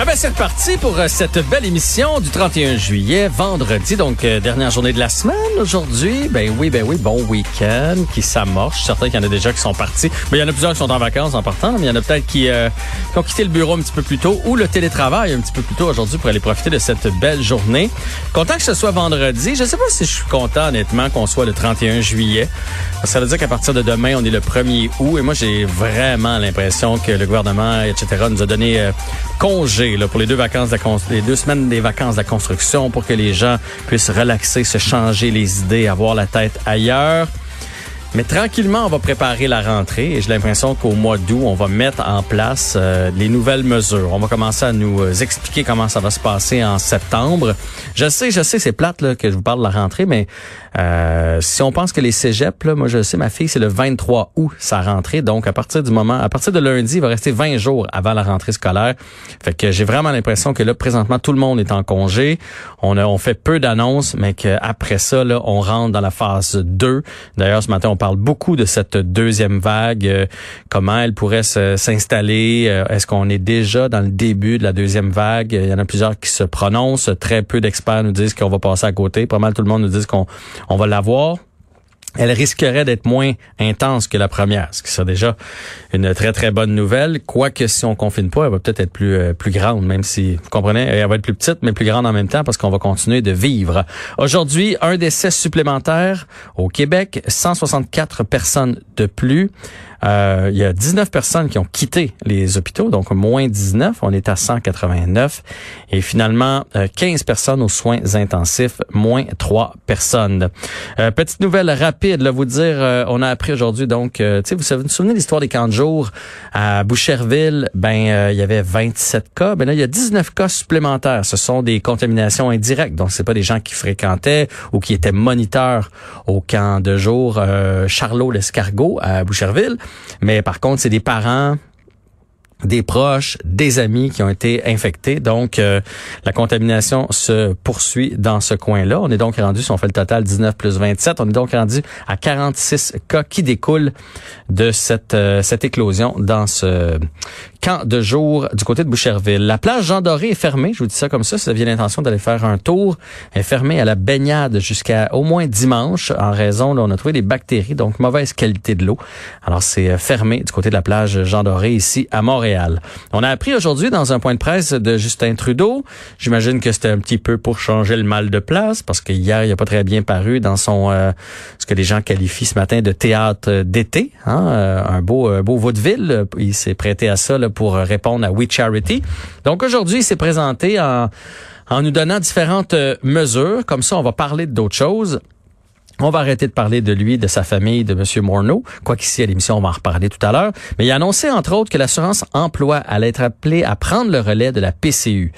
Ah ben c'est parti pour euh, cette belle émission du 31 juillet, vendredi, donc euh, dernière journée de la semaine aujourd'hui. Ben oui, ben oui, bon week-end qui s'amorce. Certains qu'il y en a déjà qui sont partis. Mais il y en a plusieurs qui sont en vacances en partant, mais il y en a peut-être qui, euh, qui ont quitté le bureau un petit peu plus tôt ou le télétravail un petit peu plus tôt aujourd'hui pour aller profiter de cette belle journée. Content que ce soit vendredi. Je sais pas si je suis content honnêtement qu'on soit le 31 juillet. Ça veut dire qu'à partir de demain, on est le 1er août et moi j'ai vraiment l'impression que le gouvernement, etc., nous a donné euh, pour les deux vacances les deux semaines des vacances de la construction pour que les gens puissent relaxer, se changer les idées, avoir la tête ailleurs. Mais tranquillement, on va préparer la rentrée et j'ai l'impression qu'au mois d'août, on va mettre en place euh, les nouvelles mesures. On va commencer à nous euh, expliquer comment ça va se passer en septembre. Je sais, je sais, c'est plate là, que je vous parle de la rentrée, mais euh, si on pense que les cégeps, là, moi je sais, ma fille, c'est le 23 août sa rentrée. Donc à partir du moment, à partir de lundi, il va rester 20 jours avant la rentrée scolaire. Fait que j'ai vraiment l'impression que là, présentement, tout le monde est en congé. On a, on fait peu d'annonces, mais qu'après ça, là, on rentre dans la phase 2. D'ailleurs, ce matin, on parle beaucoup de cette deuxième vague, euh, comment elle pourrait s'installer. euh, Est-ce qu'on est déjà dans le début de la deuxième vague? Il y en a plusieurs qui se prononcent. Très peu d'experts nous disent qu'on va passer à côté. Pas mal tout le monde nous dit qu'on on va l'avoir elle risquerait d'être moins intense que la première, ce qui serait déjà une très très bonne nouvelle. Quoique si on confine pas, elle va peut-être être plus euh, plus grande, même si vous comprenez, elle va être plus petite mais plus grande en même temps parce qu'on va continuer de vivre. Aujourd'hui, un décès supplémentaire au Québec, 164 personnes de plus. Euh, il y a 19 personnes qui ont quitté les hôpitaux, donc moins 19, on est à 189. Et finalement, euh, 15 personnes aux soins intensifs, moins 3 personnes. Euh, petite nouvelle rapide, là, vous dire, euh, on a appris aujourd'hui, donc, euh, tu sais, vous savez- vous souvenez de l'histoire des camps de jour à Boucherville, ben, euh, il y avait 27 cas, ben là, il y a 19 cas supplémentaires. Ce sont des contaminations indirectes, donc c'est pas des gens qui fréquentaient ou qui étaient moniteurs au camp de jour euh, Charlot-l'Escargot à Boucherville, mais par contre, c'est des parents des proches, des amis qui ont été infectés. Donc, euh, la contamination se poursuit dans ce coin-là. On est donc rendu, si on fait le total 19 plus 27, on est donc rendu à 46 cas qui découlent de cette, euh, cette éclosion dans ce camp de jour du côté de Boucherville. La plage Jean Doré est fermée, je vous dis ça comme ça, si vous aviez l'intention d'aller faire un tour, elle est fermée à la baignade jusqu'à au moins dimanche en raison, là, on a trouvé des bactéries, donc mauvaise qualité de l'eau. Alors, c'est euh, fermé du côté de la plage Jean Doré ici à Montréal. On a appris aujourd'hui dans un point de presse de Justin Trudeau, j'imagine que c'était un petit peu pour changer le mal de place parce que hier, il a pas très bien paru dans son euh, ce que les gens qualifient ce matin de théâtre d'été, hein, euh, un beau un beau vaudeville, il s'est prêté à ça là, pour répondre à We Charity. Donc aujourd'hui, il s'est présenté en en nous donnant différentes euh, mesures, comme ça on va parler d'autres choses. On va arrêter de parler de lui, de sa famille, de M. Morneau. Quoiqu'ici, à l'émission, on va en reparler tout à l'heure. Mais il a annoncé, entre autres, que l'assurance emploi allait être appelée à prendre le relais de la PCU.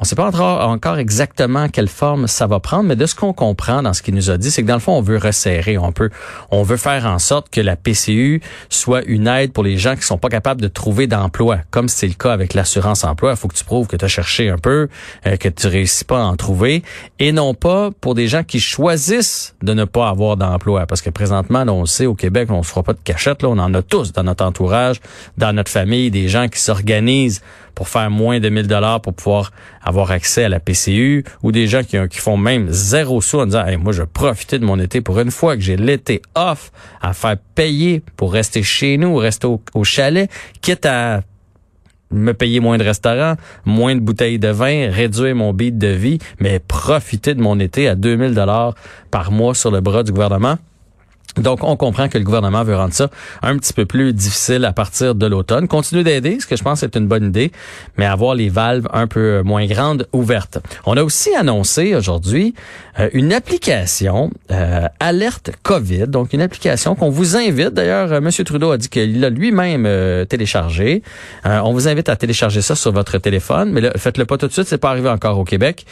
On ne sait pas encore, exactement quelle forme ça va prendre, mais de ce qu'on comprend dans ce qu'il nous a dit, c'est que dans le fond, on veut resserrer, on peut, on veut faire en sorte que la PCU soit une aide pour les gens qui sont pas capables de trouver d'emploi, comme c'est le cas avec l'assurance emploi. Il faut que tu prouves que tu as cherché un peu, euh, que tu réussis pas à en trouver, et non pas pour des gens qui choisissent de ne pas avoir d'emploi, parce que présentement, là, on sait, au Québec, on se fera pas de cachette, là, on en a tous dans notre entourage, dans notre famille, des gens qui s'organisent pour faire moins de 1000 dollars pour pouvoir accès à la PCU ou des gens qui, font même zéro sous en disant hey, moi je profiter de mon été pour une fois que j'ai l'été off à faire payer pour rester chez nous, rester au, chalet, quitte à me payer moins de restaurants, moins de bouteilles de vin, réduire mon beat de vie, mais profiter de mon été à 2000 dollars par mois sur le bras du gouvernement. Donc, on comprend que le gouvernement veut rendre ça un petit peu plus difficile à partir de l'automne. Continuer d'aider, ce que je pense est une bonne idée, mais avoir les valves un peu moins grandes ouvertes. On a aussi annoncé aujourd'hui euh, une application euh, alerte COVID, donc une application qu'on vous invite. D'ailleurs, euh, M. Trudeau a dit qu'il l'a lui-même euh, téléchargé. On vous invite à télécharger ça sur votre téléphone, mais faites-le pas tout de suite, c'est pas arrivé encore au Québec.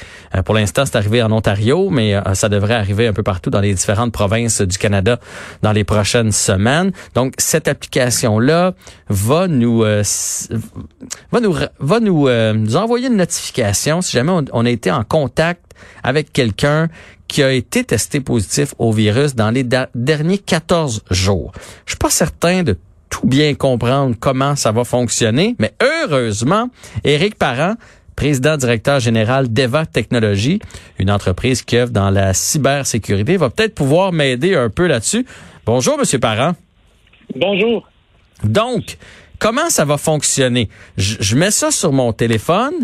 Pour l'instant, c'est arrivé en Ontario, mais ça devrait arriver un peu partout dans les différentes provinces du Canada dans les prochaines semaines. Donc, cette application-là va nous euh, va nous va nous, euh, nous envoyer une notification si jamais on, a été en contact avec quelqu'un qui a été testé positif au virus dans les derniers 14 jours. Je suis pas certain de tout bien comprendre comment ça va fonctionner, mais heureusement, Éric Parent, président directeur général d'Eva Technologies, une entreprise qui œuvre dans la cybersécurité, va peut-être pouvoir m'aider un peu là-dessus. Bonjour, Monsieur Parent. Bonjour. Donc, comment ça va fonctionner? je mets ça sur mon téléphone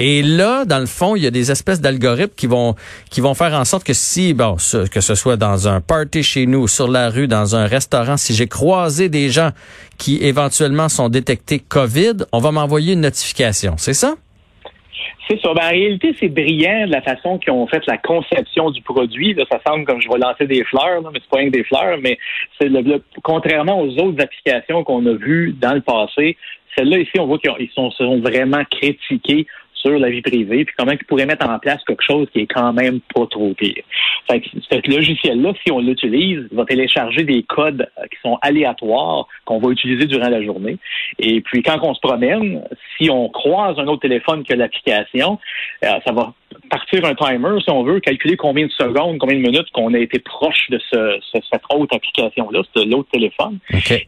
et là, dans le fond, il y a des espèces d'algorithmes qui vont qui vont faire en sorte que si bon, que ce soit dans un party chez nous, sur la rue, dans un restaurant, si j'ai croisé des gens qui éventuellement sont détectés Covid, on va m'envoyer une notification. C'est ça? C'est ça. Ben, en réalité, c'est brillant de la façon qu'ils ont fait la conception du produit. Là, ça semble comme je vais lancer des fleurs, là, mais c'est pas rien que des fleurs, mais c'est le, contrairement aux autres applications qu'on a vues dans le passé, celle-là ici, on voit qu'ils sont, sont vraiment critiqués sur la vie privée, puis comment ils pourraient mettre en place quelque chose qui est quand même pas trop pire. Fait que ce logiciel-là, si on l'utilise, va télécharger des codes qui sont aléatoires qu'on va utiliser durant la journée. Et puis quand on se promène, si on croise un autre téléphone que l'application, euh, ça va partir un timer, si on veut, calculer combien de secondes, combien de minutes qu'on a été proche de ce, cette autre application-là, de l'autre téléphone.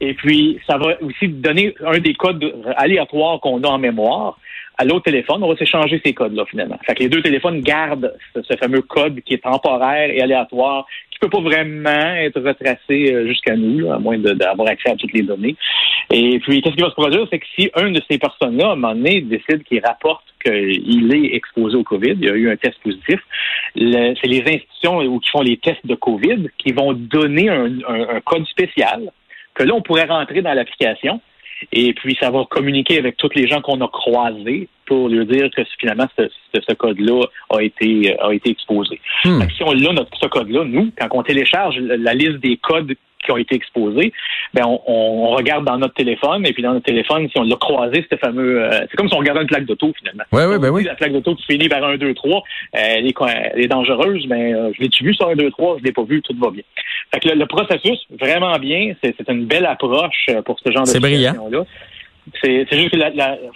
Et puis, ça va aussi donner un des codes aléatoires qu'on a en mémoire à l'autre téléphone, on va s'échanger ces codes-là finalement. Fait que les deux téléphones gardent ce, fameux code qui est temporaire et aléatoire, qui peut pas vraiment être retracé euh, jusqu'à nous, à moins d'avoir accès à toutes les données. Et puis, qu'est-ce qui va se produire? C'est que si un de ces personnes-là, à un moment donné, décide qu'il rapporte qu'il est exposé au COVID, il y a eu un test positif, c'est les institutions qui font les tests de COVID qui vont donner un code spécial que là, on pourrait rentrer dans l'application et puis, ça va communiquer avec tous les gens qu'on a croisés pour lui dire que finalement, ce, code-là a été, a été exposé. Hmm. Si on a notre, ce code-là, nous, quand on télécharge la liste des codes qui ont été exposés, ben on, regarde dans notre téléphone et puis dans notre téléphone, si on l'a croisé, ce fameux, euh, c'est comme si on regardait une plaque d'auto finalement. Oui, oui, ben oui. La plaque d'auto qui finit par 1, 2, 3, elle, est, dangereuse, mais euh, je l'ai-tu vu sur 1, 2, 3, je l'ai pas vu, tout va bien. Fait que le, processus, vraiment bien, c'est une belle approche euh, pour ce genre de situation là c'est juste qu'il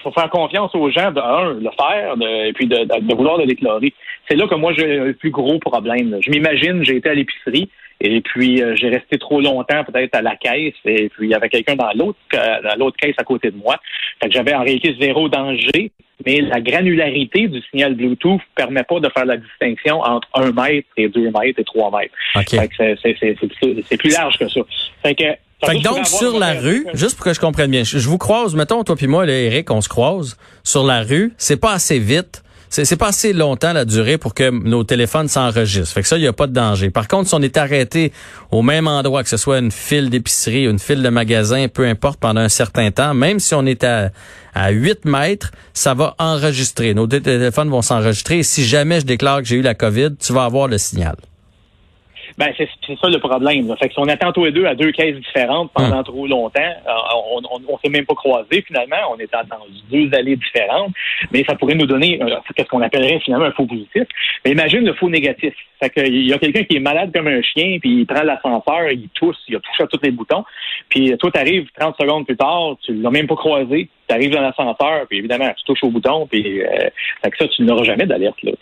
faut faire confiance aux gens de un, le faire, et puis de, de, vouloir le déclarer. C'est là que moi j'ai un plus gros problème. Je m'imagine, j'ai été à l'épicerie, et puis, euh, j'ai resté trop longtemps peut-être à la caisse. Et puis, il y avait quelqu'un dans l'autre dans l'autre caisse à côté de moi. Fait que j'avais en réalité zéro danger. Mais la granularité du signal Bluetooth permet pas de faire la distinction entre un mètre et deux mètres et trois mètres. Fait que c'est plus large que ça. Fait que fait que donc, sur la rue, juste pour que je comprenne bien, je, vous croise, mettons, toi puis moi, là, Eric, on se croise sur la rue, c'est pas assez vite c'est pas assez longtemps la durée pour que nos téléphones s'enregistrent. Fait que ça, il n'y a pas de danger. Par contre, si on est arrêté au même endroit, que ce soit une file d'épicerie, une file de magasin, peu importe, pendant un certain temps, même si on est à, à 8 mètres, ça va enregistrer. Nos téléphones vont s'enregistrer. Si jamais je déclare que j'ai eu la COVID, tu vas avoir le signal. Ben, c'est ça le problème. Fait que si on attend tous les deux à deux caisses différentes pendant hum. trop longtemps, euh, on, on, s'est même pas croisés finalement. On est dans deux allées différentes, mais ça pourrait nous donner euh, ce qu'on appellerait finalement un faux positif. Mais imagine le faux négatif. Fait que il y a quelqu'un qui est malade comme un chien, puis il prend l'ascenseur, il tousse, il a touché à tous les boutons, puis toi t'arrives 30 secondes plus tard, tu l'as même pas croisé, tu arrives dans l'ascenseur, puis évidemment, tu touches au bouton, puis euh, fait que ça, tu n'auras jamais d'alerte. Là.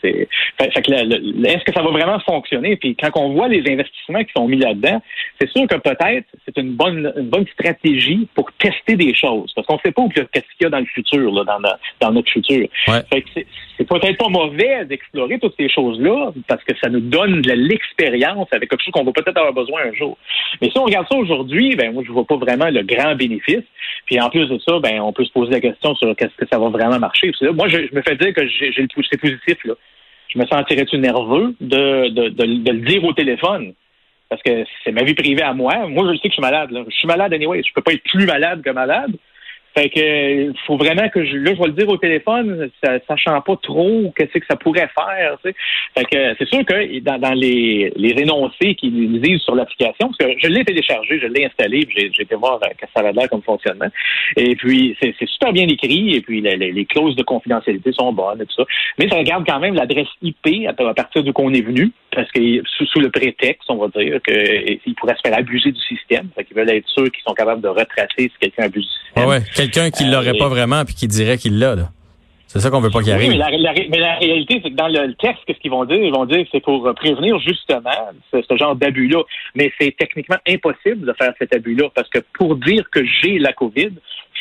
fait, que est-ce que ça va vraiment fonctionner? Puis quand on voit les investissements qui sont mis là-dedans, c'est sûr que peut-être c'est une bonne une bonne stratégie pour tester des choses. Parce qu'on ne sait pas qu'est-ce qu'il y a dans le futur, là, dans, dans notre futur. Fait que c'est peut-être pas mauvais d'explorer toutes ces choses-là, parce que ça nous donne de l'expérience avec quelque chose qu'on va peut-être avoir besoin un jour. Mais si on regarde ça aujourd'hui, ben moi je vois pas vraiment le grand bénéfice. Puis en plus de ça, ben on peut se poser la question sur qu'est-ce que ça va vraiment marcher. moi, je, me fais dire que j'ai le c'est positif. Je me sentirais-tu nerveux de, le dire au téléphone? Parce que c'est ma vie privée à moi. Moi, je sais que je suis malade. Je suis malade anyway. Je peux pas être plus malade que malade. Fait que faut vraiment que je, là, je vais le dire au téléphone, ça, sachant pas trop qu'est-ce que ça pourrait faire. Tu sais. Fait que c'est sûr que dans, dans les, les énoncés qu'ils disent sur l'application, parce que je l'ai téléchargé, je l'ai installé, j'ai, j'ai été voir que ça avait l'air comme fonctionnement. Et puis c'est, super bien écrit, et puis les, les, clauses de confidentialité sont bonnes et tout ça. Mais ça regarde quand même l'adresse IP à, partir de qu'on est venu, parce que sous, sous, le prétexte, on va dire, qu'ils pourraient se faire abuser du système. Fait qu'ils veulent être sûrs qu'ils sont capables de retracer si quelqu'un abuse du système. ouais, quelqu'un qui l'aurait euh, pas vraiment puis qui dirait qu'il l'a, là. C'est ça qu'on veut pas qu'il arrive. mais, la, réalité, c'est que dans le texte, qu'est-ce qu'ils vont dire? Ils vont dire que c'est pour prévenir justement ce, ce genre d'abus-là. Mais c'est techniquement impossible de faire cet abus-là parce que pour dire que j'ai la COVID,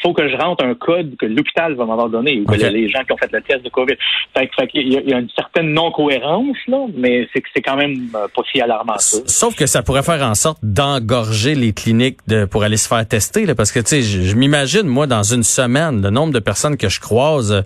faut que je rentre un code que l'hôpital va m'avoir donné ou que les gens qui ont fait le test de COVID. Fait, fait il, y a, une certaine non-cohérence, là, mais c'est c'est quand même euh, pas si alarmant. Ça. Sauf que ça pourrait faire en sorte d'engorger les cliniques de, pour aller se faire tester, là, parce que tu sais, je m'imagine, moi, dans une semaine, le nombre de personnes que je croise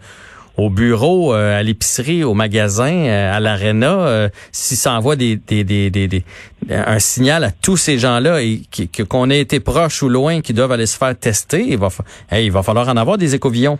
au bureau, euh, à l'épicerie, au magasin, euh, à l'aréna, euh, s'il s'envoie des, des, des, des, un signal à tous ces gens-là et qu'on ait été proche ou loin, qui doivent aller se faire tester, il va, il va falloir en avoir des écovillons.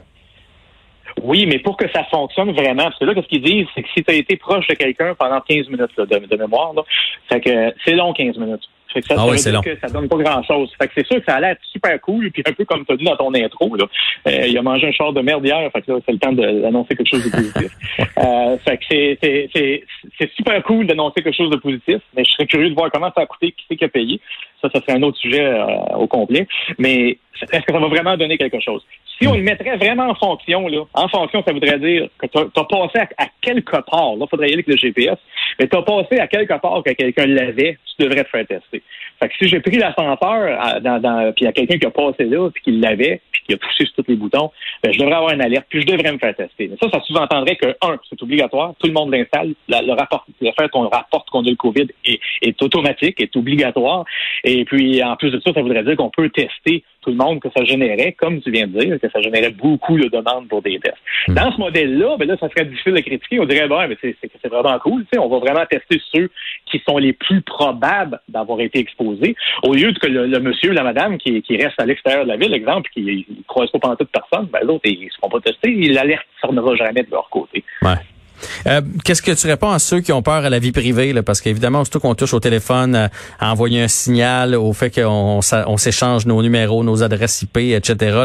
Oui, mais pour que ça fonctionne vraiment, parce que là, ce qu'ils disent, c'est que si tu as été proche de quelqu'un pendant 15 minutes de, de, mémoire, là, fait que c'est long 15 minutes. Fait que ça, ah ça, que ça donne pas grand-chose. Fait que c'est sûr que ça a l'air super cool, puis un peu comme tu as dit dans ton intro, là, euh, il a mangé un char de merde hier, fait que là, c'est le temps d'annoncer quelque chose de positif. euh, fait que c'est, c'est, c'est, super cool d'annoncer quelque chose de positif, mais je serais curieux de voir comment ça a coûté, qui c'est qui a payé. Ça, ça serait un autre sujet euh, au complet. Mais est-ce que ça va vraiment donner quelque chose? Si on le mettrait vraiment en fonction, là, en fonction, ça voudrait dire que tu as, passé à, quelque part, là, faudrait y aller avec le GPS, mais tu as passé à quelque part que quelqu'un l'avait, tu devrais te faire tester. Fait que si j'ai pris l'ascenseur, dans, dans, puis il y a quelqu'un qui a passé là, puis qui l'avait, puis qui a touché sur tous les boutons, ben, je devrais avoir une alerte, puis je devrais me faire tester. Mais ça, ça sous-entendrait que, un, c'est obligatoire, tout le monde l'installe, le rapport, le fait qu'on rapporte qu'on a le COVID est, est automatique, est obligatoire, et puis en plus de ça, ça voudrait dire qu'on peut tester tout le monde que ça générait, comme tu viens de dire, que ça générait beaucoup de demandes pour des tests. Hmm. Dans ce modèle-là, ben là, ça serait difficile de critiquer. On dirait, bon, mais c'est, vraiment cool. On va vraiment tester ceux qui sont les plus probables d'avoir été exposés, au lieu de que le, monsieur, la madame qui, qui reste à l'extérieur de la ville, exemple, qui ne croise pas pendant toute personne, ben l'autre, ils ne seront pas testés. L'alerte ne tournera jamais de leur côté. Ouais. Euh, qu'est-ce que tu réponds à ceux qui ont peur à la vie privée? Là? Parce qu'évidemment, surtout qu'on touche au téléphone, euh, à, envoyer un signal au fait qu'on on, s'échange nos numéros, nos adresses IP, etc.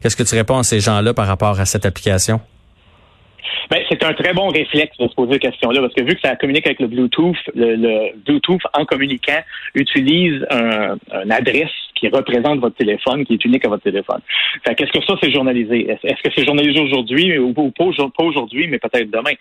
Qu'est-ce que tu réponds à ces gens-là par rapport à cette application? Ben, c'est un très bon réflexe de se poser cette question-là, parce que vu que ça communique avec le Bluetooth, le, Bluetooth, en communiquant, utilise un, adresse qui représente votre téléphone, qui est unique à votre téléphone. Fait qu'est-ce que ça, c'est journalisé? Est-ce que c'est journalisé aujourd'hui ou, pas aujourd'hui, mais peut-être demain?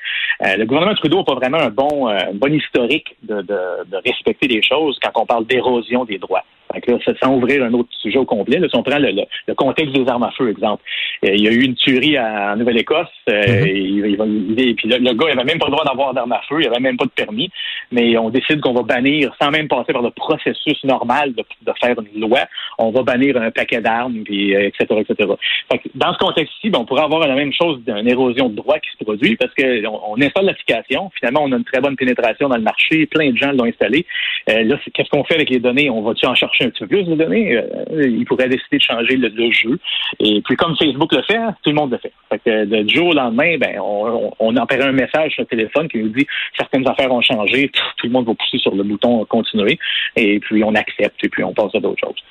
Euh, le gouvernement Trudeau n'a pas vraiment un bon, euh, bon historique de, de, de respecter les choses quand on parle d'érosion des droits. Fait que là, sans ouvrir un autre sujet au complet, là, si on prend le, le, contexte des armes à feu, exemple. Euh, il y a eu une tuerie en Nouvelle-Écosse, euh, mm-hmm. et, puis le, gars, il avait même pas le droit d'avoir d'armes à feu, il avait même pas de permis, mais on décide qu'on va bannir, sans même passer par le processus normal de, de faire une loi, on va bannir un paquet d'armes, puis euh, etc., etc. Fait que dans ce contexte-ci, ben, on pourrait avoir la même chose d'une érosion de droit qui se produit, parce qu'on on installe l'application, finalement, on a une très bonne pénétration dans le marché, plein de gens l'ont installé. là, qu'est-ce qu'on fait avec les données? On va-tu en chercher un petit peu plus de données, euh, il pourrait décider de changer le, jeu. Et puis comme Facebook le fait, hein, tout le monde le fait. Fait que du jour au lendemain, ben on, on enverrait un message sur le téléphone qui nous dit certaines affaires ont changé, tout le monde va pousser sur le bouton continuer, et puis on accepte, et puis on passe à d'autres choses.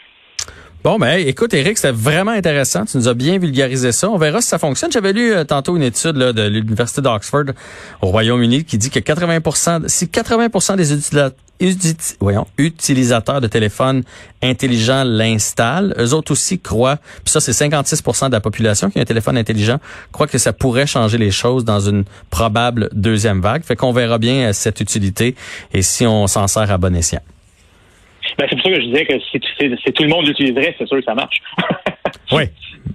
Bon, ben, écoute, Eric, c'était vraiment intéressant. Tu nous as bien vulgarisé ça. On verra si ça fonctionne. J'avais lu euh, tantôt une étude là, de l'Université d'Oxford au Royaume-Uni qui dit que 80 si 80% des utilisateurs utilisateurs de téléphones intelligents l'installent. Eux autres aussi croient, puis ça c'est 56% de la population qui a un téléphone intelligent, croient que ça pourrait changer les choses dans une probable deuxième vague. Fait qu'on verra bien euh, cette utilité et si on s'en sert à bon escient. Ben, c'est pour ça que je disais que si, tout le monde l'utiliserait, c'est sûr que ça marche. oui,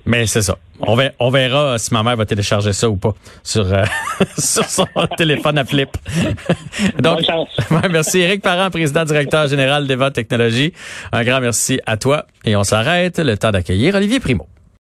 mais c'est ça. On verra, on verra si ma mère va télécharger ça ou pas sur, euh, sur son téléphone à flip. Donc, Bonne chance. merci Eric Parent, président directeur général d'Eva Technologies. Un grand merci à toi et on s'arrête. Le temps d'accueillir Olivier Primo.